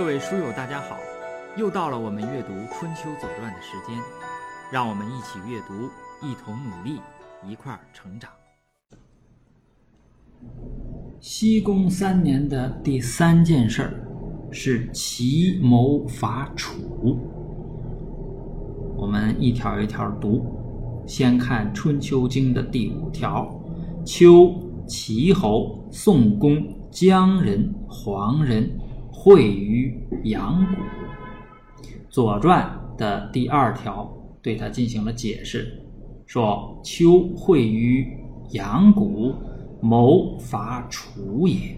各位书友，大家好！又到了我们阅读《春秋左传》的时间，让我们一起阅读，一同努力，一块儿成长。西宫三年的第三件事儿是齐谋伐楚。我们一条一条读，先看《春秋经》的第五条：秋、齐侯、宋公、姜人、黄人。会于阳谷，《左传》的第二条对他进行了解释，说：“丘会于阳谷，谋伐楚也。”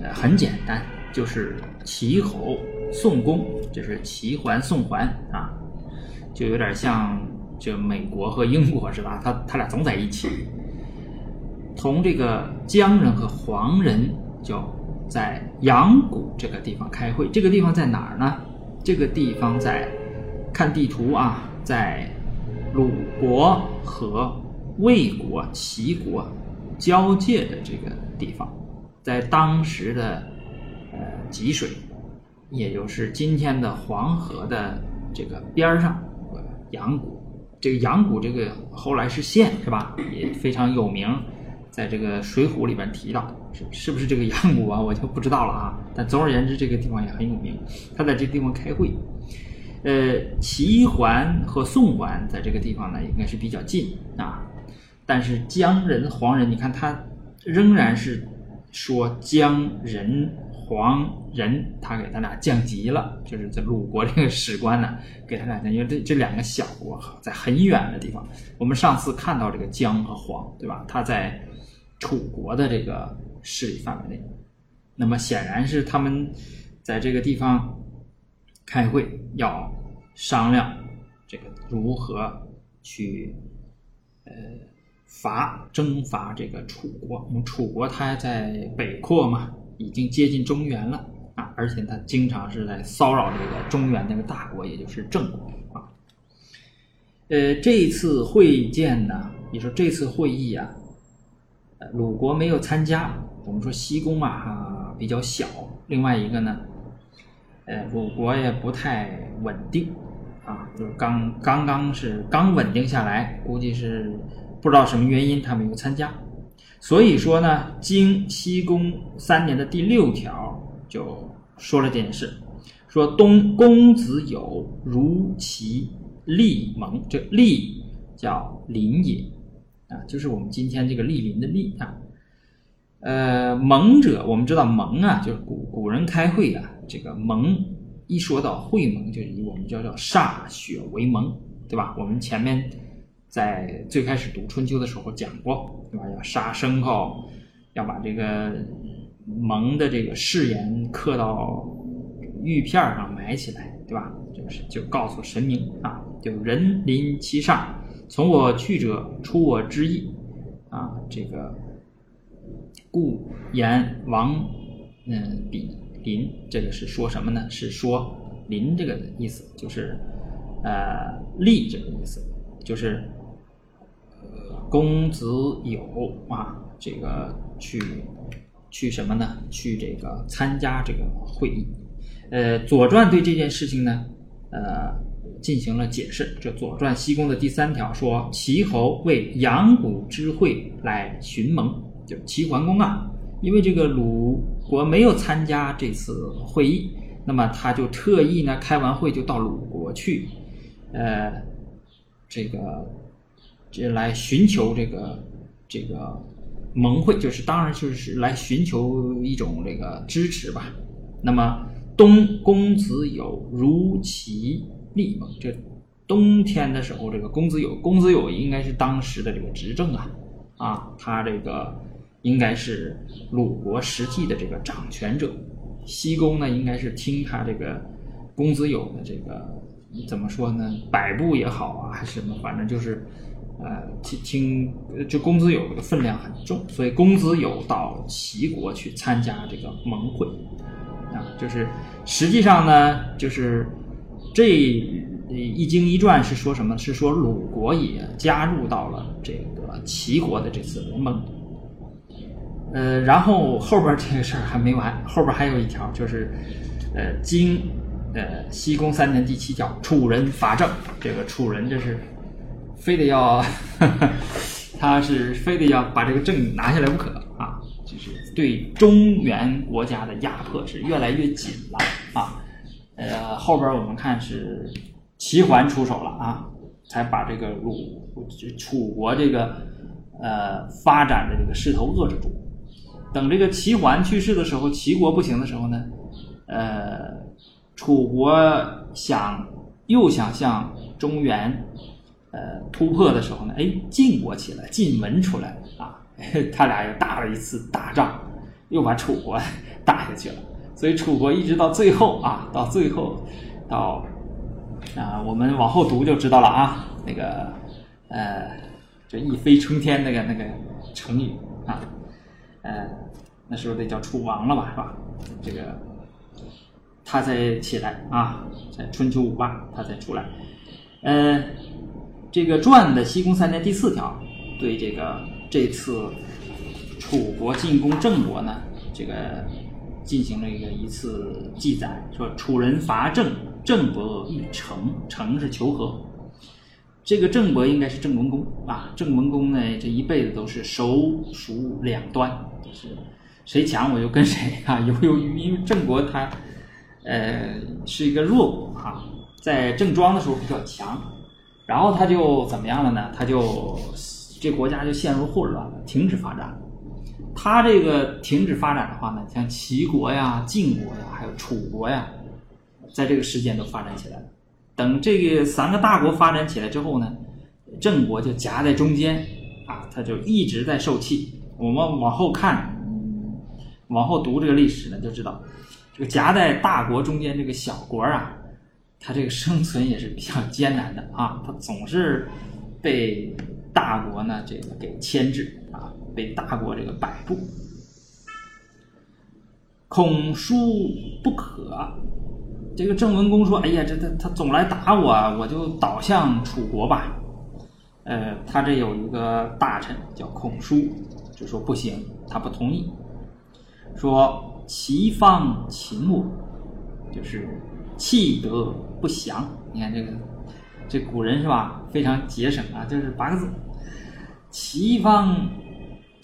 呃，很简单，就是齐侯、宋公，就是齐桓、宋桓啊，就有点像这美国和英国是吧？他他俩总在一起，同这个姜人和黄人就。在阳谷这个地方开会，这个地方在哪儿呢？这个地方在看地图啊，在鲁国和魏国、齐国交界的这个地方，在当时的呃济水，也就是今天的黄河的这个边上，阳谷。这个阳谷这个后来是县是吧？也非常有名。在这个《水浒》里边提到，是不是这个阳谷啊？我就不知道了啊。但总而言之，这个地方也很有名。他在这地方开会，呃，齐桓和宋桓在这个地方呢，应该是比较近啊。但是姜人、黄人，你看他仍然是说姜人、黄人，他给他俩降级了，就是在鲁国这个史官呢，给他俩因为这这两个小国在很远的地方。我们上次看到这个姜和黄，对吧？他在。楚国的这个势力范围内，那么显然是他们在这个地方开会，要商量这个如何去呃伐征伐这个楚国。楚国它在北扩嘛，已经接近中原了啊，而且它经常是在骚扰这个中原那个大国，也就是郑国啊。呃，这次会见呢，你说这次会议啊。鲁国没有参加，我们说西宫啊哈比较小，另外一个呢，呃，鲁国也不太稳定，啊，就是刚刚刚是刚稳定下来，估计是不知道什么原因他没有参加，所以说呢，经西宫三年的第六条就说了这件事，说东公子有如其利盟，这利叫邻也。啊，就是我们今天这个莅临的莅啊，呃，盟者，我们知道盟啊，就是古古人开会啊，这个盟一说到会盟，就以我们叫叫歃血为盟，对吧？我们前面在最开始读春秋的时候讲过，对吧？要杀牲口，要把这个盟的这个誓言刻到玉片上埋起来，对吧？就是就告诉神明啊，就人临其上。从我去者，出我之意，啊，这个故言王，嗯，比邻，这个是说什么呢？是说邻这个意思，就是呃利这个意思，就是公子有啊，这个去去什么呢？去这个参加这个会议。呃，《左传》对这件事情呢，呃。进行了解释。这《左传》西宫的第三条说：“齐侯为阳谷之会来寻盟，就齐桓公啊，因为这个鲁国没有参加这次会议，那么他就特意呢开完会就到鲁国去，呃，这个这来寻求这个这个盟会，就是当然就是来寻求一种这个支持吧。那么东公子有如其。”立盟，这冬天的时候，这个公子有，公子有应该是当时的这个执政啊，啊，他这个应该是鲁国实际的这个掌权者。西宫呢，应该是听他这个公子有的这个怎么说呢，摆布也好啊，还是什么，反正就是呃，听听，就公子有的分量很重，所以公子有到齐国去参加这个盟会啊，就是实际上呢，就是。这一经一传是说什么？是说鲁国也加入到了这个齐国的这次联盟。呃，然后后边这个事儿还没完，后边还有一条，就是呃，经呃西宫三年第七条，楚人伐郑，这个楚人这是非得要，他是非得要把这个郑拿下来不可啊，就是对中原国家的压迫是越来越紧了啊。呃，后边我们看是齐桓出手了啊，才把这个鲁楚国这个呃发展的这个势头遏制住。等这个齐桓去世的时候，齐国不行的时候呢，呃，楚国想又想向中原呃突破的时候呢，哎，晋国起来，晋文出来啊，他俩又打了一次大仗，又把楚国 打下去了。所以楚国一直到最后啊，到最后到啊，我们往后读就知道了啊，那个呃，这一飞冲天那个那个成语啊。呃，那时候得叫楚王了吧，是吧？这个他才起来啊，在春秋五霸他才出来。呃，这个传的西宫三年第四条，对这个这次楚国进攻郑国呢，这个进行了一个一次记载，说楚人伐郑，郑伯欲成，成是求和。这个郑伯应该是郑文公啊，郑文公呢这一辈子都是手熟两端，就是谁强我就跟谁啊。由于因为郑国他呃是一个弱国啊，在郑庄的时候比较强，然后他就怎么样了呢？他就这国家就陷入混乱了，停止发展。他这个停止发展的话呢，像齐国呀、晋国呀，还有楚国呀，在这个时间都发展起来了。等这个三个大国发展起来之后呢，郑国就夹在中间，啊，他就一直在受气。我们往后看，嗯，往后读这个历史呢，就知道，这个夹在大国中间这个小国啊，他这个生存也是比较艰难的啊，他总是被大国呢这个给牵制啊，被大国这个摆布，恐输不可。这个郑文公说：“哎呀，这他他总来打我，我就倒向楚国吧。”呃，他这有一个大臣叫孔叔，就说不行，他不同意，说齐方秦我，就是气得不祥。你看这个这古人是吧，非常节省啊，就是八个字：齐方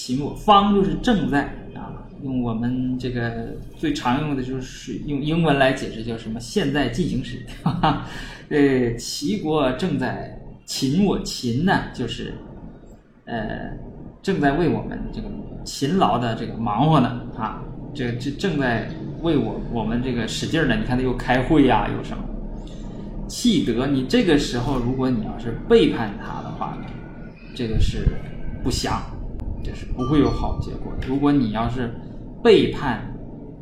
秦我，方就是正在啊。用我们这个最常用的就是用英文来解释，叫什么？现在进行时。呃，齐国正在秦我秦呢，就是呃正在为我们这个勤劳的这个忙活呢啊，这这正在为我我们这个使劲呢。你看他又开会呀，又什么？气得你这个时候，如果你要是背叛他的话呢，这个是不祥，就是不会有好结果。如果你要是背叛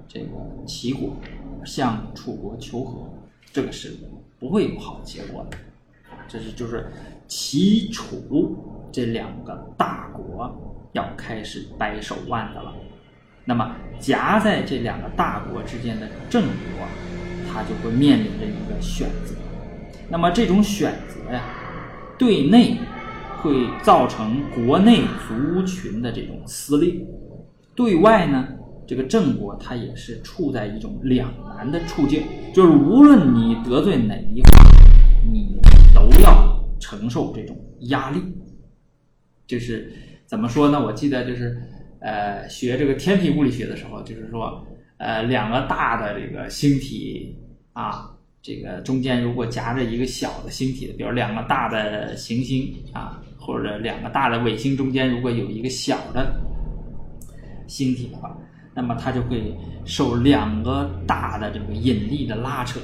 这个齐国，向楚国求和，这个是不会有好结果的。这是就是齐楚这两个大国要开始掰手腕的了。那么夹在这两个大国之间的郑国，他就会面临着一个选择。那么这种选择呀，对内会造成国内族群的这种撕裂，对外呢？这个郑国他也是处在一种两难的处境，就是无论你得罪哪一方，你都要承受这种压力。就是怎么说呢？我记得就是呃学这个天体物理学的时候，就是说呃两个大的这个星体啊，这个中间如果夹着一个小的星体，比如两个大的行星啊，或者两个大的卫星中间如果有一个小的星体的话。那么它就会受两个大的这个引力的拉扯，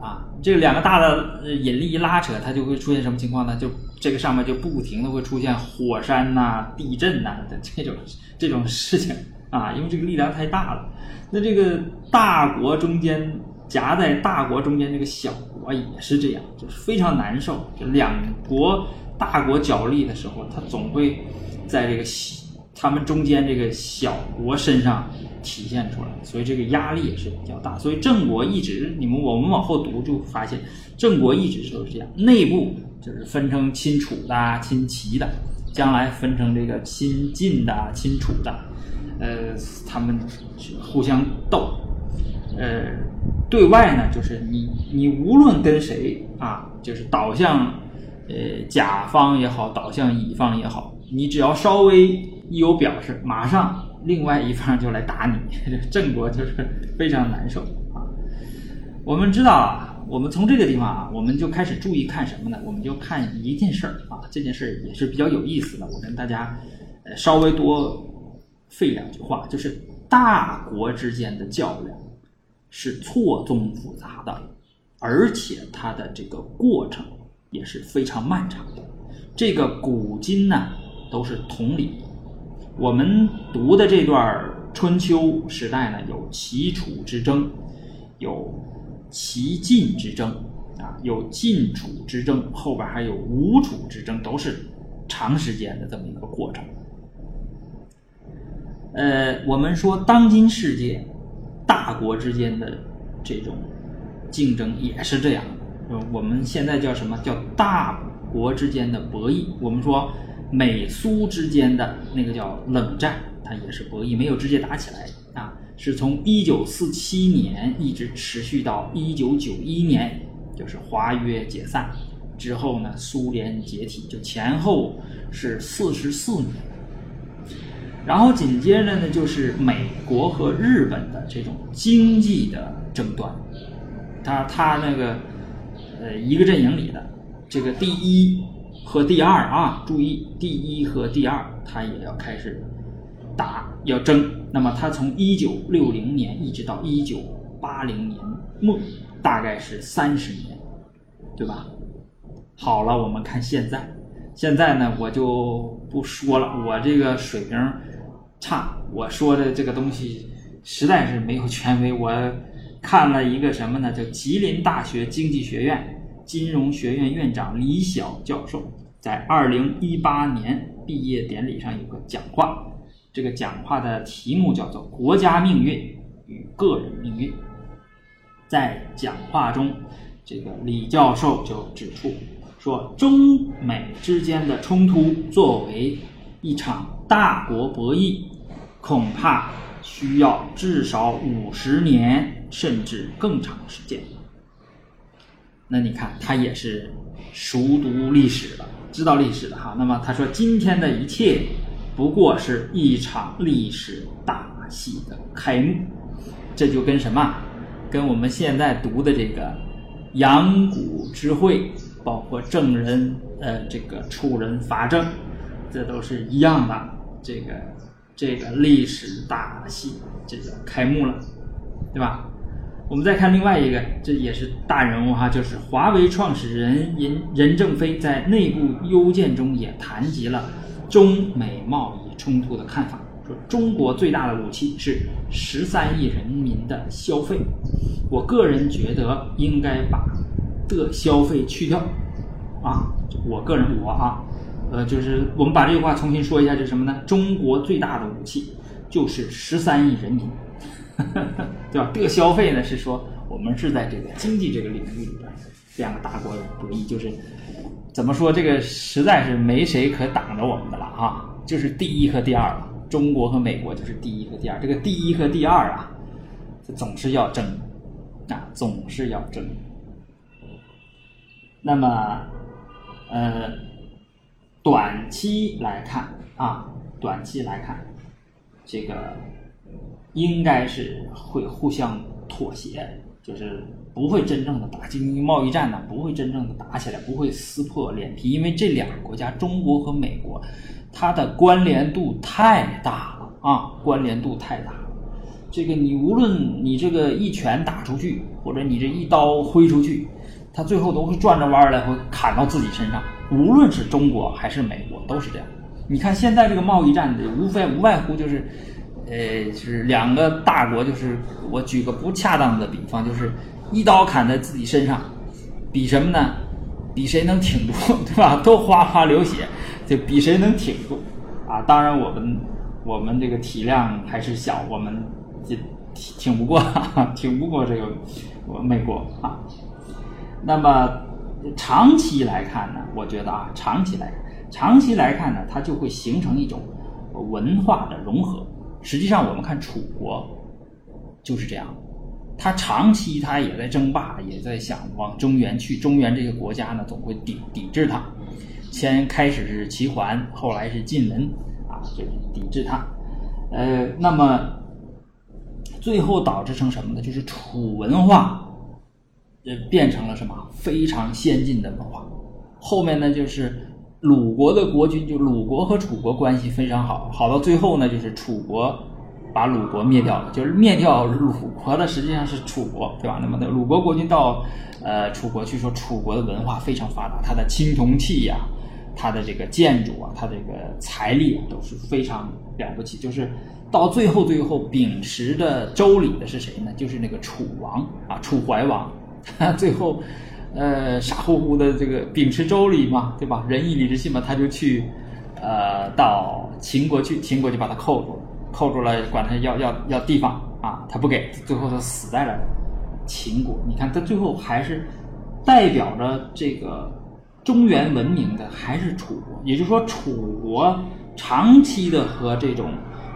啊，这两个大的引力一拉扯，它就会出现什么情况呢？就这个上面就不停的会出现火山呐、地震呐的这种这种事情啊，因为这个力量太大了。那这个大国中间夹在大国中间这个小国也是这样，就是非常难受。就两国大国角力的时候，它总会在这个他们中间这个小国身上。体现出来，所以这个压力也是比较大。所以郑国一直，你们我们往后读就发现，郑国一直都是这样，内部就是分成亲楚的、亲齐的，将来分成这个亲晋的、亲楚的，呃，他们互相斗，呃，对外呢，就是你你无论跟谁啊，就是倒向呃甲方也好，倒向乙方也好，你只要稍微一有表示，马上另外一方就来打你，郑国就是非常难受啊。我们知道啊，我们从这个地方啊，我们就开始注意看什么呢？我们就看一件事儿啊，这件事儿也是比较有意思的，我跟大家呃稍微多。费两句话，就是大国之间的较量是错综复杂的，而且它的这个过程也是非常漫长的。这个古今呢都是同理。我们读的这段春秋时代呢，有齐楚之争，有齐晋之争啊，有晋楚之争，后边还有吴楚之争，都是长时间的这么一个过程。呃，我们说当今世界大国之间的这种竞争也是这样的。我们现在叫什么叫大国之间的博弈？我们说美苏之间的那个叫冷战，它也是博弈，没有直接打起来啊，是从一九四七年一直持续到一九九一年，就是华约解散之后呢，苏联解体，就前后是四十四年。然后紧接着呢，就是美国和日本的这种经济的争端，他他那个呃一个阵营里的这个第一和第二啊，注意第一和第二，他也要开始打要争。那么他从一九六零年一直到一九八零年末，大概是三十年，对吧？好了，我们看现在，现在呢我就不说了，我这个水平。差，我说的这个东西实在是没有权威。我看了一个什么呢？叫吉林大学经济学院金融学院院长李晓教授在二零一八年毕业典礼上有个讲话，这个讲话的题目叫做《国家命运与个人命运》。在讲话中，这个李教授就指出说，中美之间的冲突作为一场大国博弈。恐怕需要至少五十年，甚至更长时间。那你看，他也是熟读历史的，知道历史的哈。那么他说，今天的一切不过是一场历史大戏的开幕。这就跟什么？跟我们现在读的这个阳谷之会，包括证人呃这个出人法证，这都是一样的。这个。这个历史大戏这就开幕了，对吧？我们再看另外一个，这也是大人物哈，就是华为创始人任任正非在内部邮件中也谈及了中美贸易冲突的看法，说中国最大的武器是十三亿人民的消费，我个人觉得应该把的消费去掉，啊，我个人我啊。呃，就是我们把这句话重新说一下，就是什么呢？中国最大的武器就是十三亿人民，对吧？这个消费呢，是说我们是在这个经济这个领域里边，两个大国博弈，就是怎么说？这个实在是没谁可挡着我们的了啊！就是第一和第二了，中国和美国就是第一和第二。这个第一和第二啊，总是要争啊，总是要争。那么，呃。短期来看啊，短期来看，这个应该是会互相妥协，就是不会真正的打经济贸易战呢，不会真正的打起来，不会撕破脸皮，因为这两个国家，中国和美国，它的关联度太大了啊，关联度太大了。这个你无论你这个一拳打出去，或者你这一刀挥出去，它最后都会转着弯儿来，会砍到自己身上。无论是中国还是美国，都是这样。你看现在这个贸易战，无非无外乎就是，呃，是两个大国，就是我举个不恰当的比方，就是一刀砍在自己身上，比什么呢？比谁能挺住，对吧？都哗哗流血，就比谁能挺住啊！当然，我们我们这个体量还是小，我们就挺挺不过，挺不过这个美国啊。那么。长期来看呢，我觉得啊，长期来，长期来看呢，它就会形成一种文化的融合。实际上我们看楚国就是这样，他长期他也在争霸，也在想往中原去。中原这个国家呢，总会抵抵制他。先开始是齐桓，后来是晋文啊，就是抵制他。呃，那么最后导致成什么呢？就是楚文化呃变成了什么非常先进的文化。后面呢，就是鲁国的国君，就鲁国和楚国关系非常好，好到最后呢，就是楚国把鲁国灭掉了，就是灭掉鲁国的实际上是楚国，对吧？那么那鲁国国君到呃楚国去说，楚国的文化非常发达，它的青铜器呀。它的这个建筑啊，它这个财力都是非常了不起。就是到最后，最后秉持着周礼的是谁呢？就是那个楚王啊，楚怀王。最后，呃，傻乎乎的这个秉持周礼嘛，对吧？仁义礼智信嘛，他就去，呃，到秦国去，秦国就把他扣住了，扣住了，管他要要要地方啊，他不给，最后他死在了秦国。你看，他最后还是代表着这个。中原文明的还是楚国，也就是说，楚国长期的和这种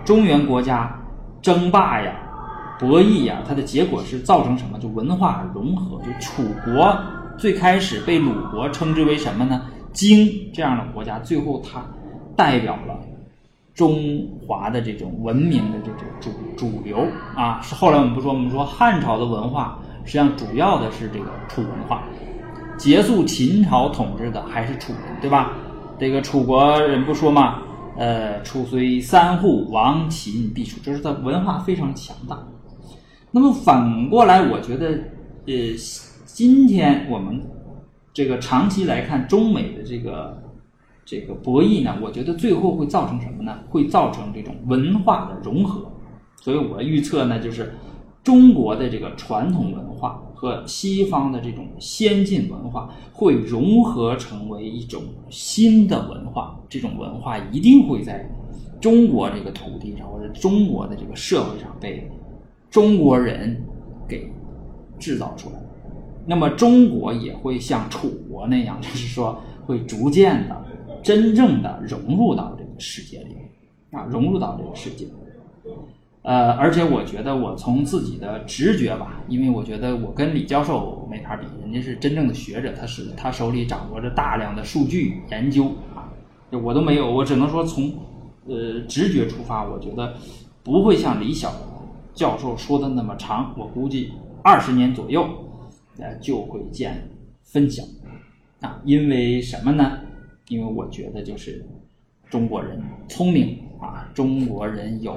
中原国家争霸呀、博弈呀，它的结果是造成什么？就文化融合。就楚国最开始被鲁国称之为什么呢？荆这样的国家，最后它代表了中华的这种文明的这种主主流啊。是后来我们不说，我们说汉朝的文化实际上主要的是这个楚文化。结束秦朝统治的还是楚人，对吧？这个楚国人不说嘛，呃，楚虽三户，亡秦必楚，就是他文化非常强大。那么反过来，我觉得，呃，今天我们这个长期来看中美的这个这个博弈呢，我觉得最后会造成什么呢？会造成这种文化的融合。所以我预测呢，就是中国的这个传统文化。和西方的这种先进文化会融合成为一种新的文化，这种文化一定会在中国这个土地上或者中国的这个社会上被中国人给制造出来。那么中国也会像楚国那样，就是说会逐渐的、真正的融入到这个世界里，啊，融入到这个世界。呃，而且我觉得我从自己的直觉吧，因为我觉得我跟李教授没法比，人家是真正的学者，他是他手里掌握着大量的数据研究啊，我都没有，我只能说从呃直觉出发，我觉得不会像李晓教授说的那么长，我估计二十年左右呃就会见分晓啊，因为什么呢？因为我觉得就是中国人聪明啊，中国人有。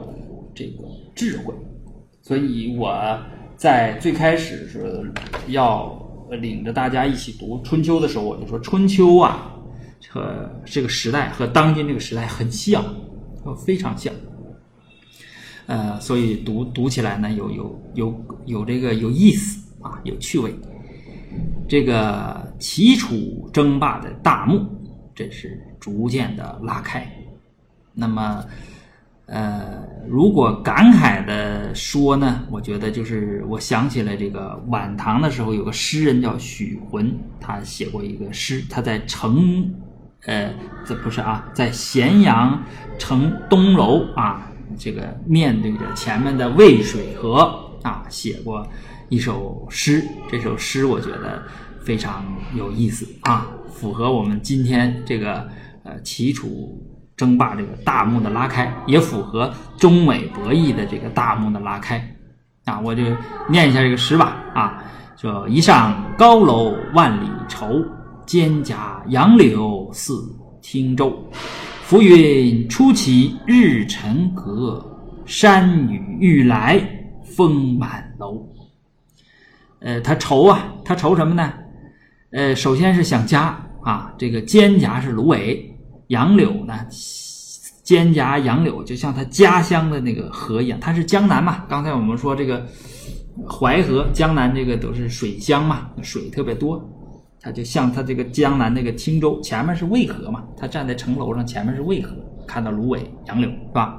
这个智慧，所以我在最开始是要领着大家一起读《春秋》的时候，我就说《春秋》啊和这个时代和当今这个时代很像，非常像。呃，所以读读起来呢，有有有有这个有意思啊，有趣味。这个齐楚争霸的大幕，这是逐渐的拉开。那么。呃，如果感慨的说呢，我觉得就是我想起来这个晚唐的时候，有个诗人叫许浑，他写过一个诗，他在城，呃，这不是啊，在咸阳城东楼啊，这个面对着前面的渭水河啊，写过一首诗。这首诗我觉得非常有意思啊，符合我们今天这个呃齐楚。争霸这个大幕的拉开，也符合中美博弈的这个大幕的拉开，啊，我就念一下这个诗吧，啊，说一上高楼万里愁，蒹葭杨柳似汀洲，浮云初起日沉阁，山雨欲来风满楼。呃，他愁啊，他愁什么呢？呃，首先是想家啊，这个蒹葭是芦苇。杨柳呢？蒹葭杨柳就像他家乡的那个河一样，它是江南嘛。刚才我们说这个淮河、江南这个都是水乡嘛，水特别多。它就像它这个江南那个汀州，前面是渭河嘛。他站在城楼上，前面是渭河，看到芦苇、杨柳，是吧？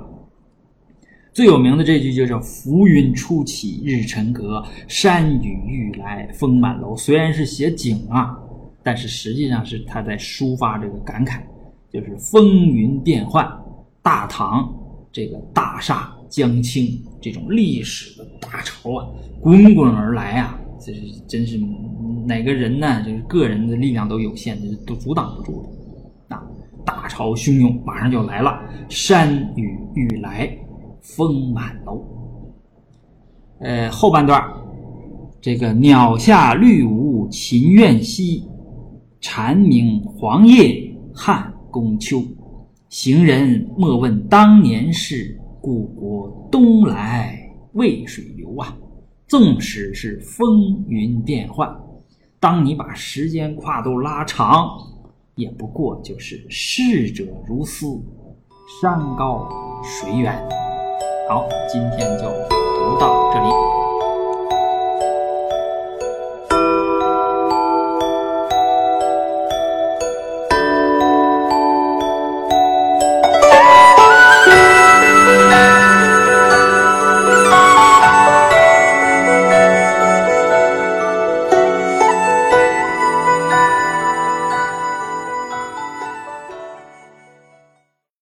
最有名的这句就叫“浮云初起日沉阁，山雨欲来风满楼”。虽然是写景啊，但是实际上是他在抒发这个感慨。就是风云变幻，大唐这个大厦将倾这种历史的大潮啊，滚滚而来啊，这是真是哪个人呢？就是个人的力量都有限，都阻挡不住的啊！大潮汹涌，马上就来了，山雨欲来风满楼。呃，后半段这个鸟下绿芜秦苑西，蝉鸣黄叶汉宫秋。行人莫问当年事，故国东来渭水流啊！纵使是风云变幻，当你把时间跨度拉长，也不过就是逝者如斯，山高水远。好，今天就读到这里。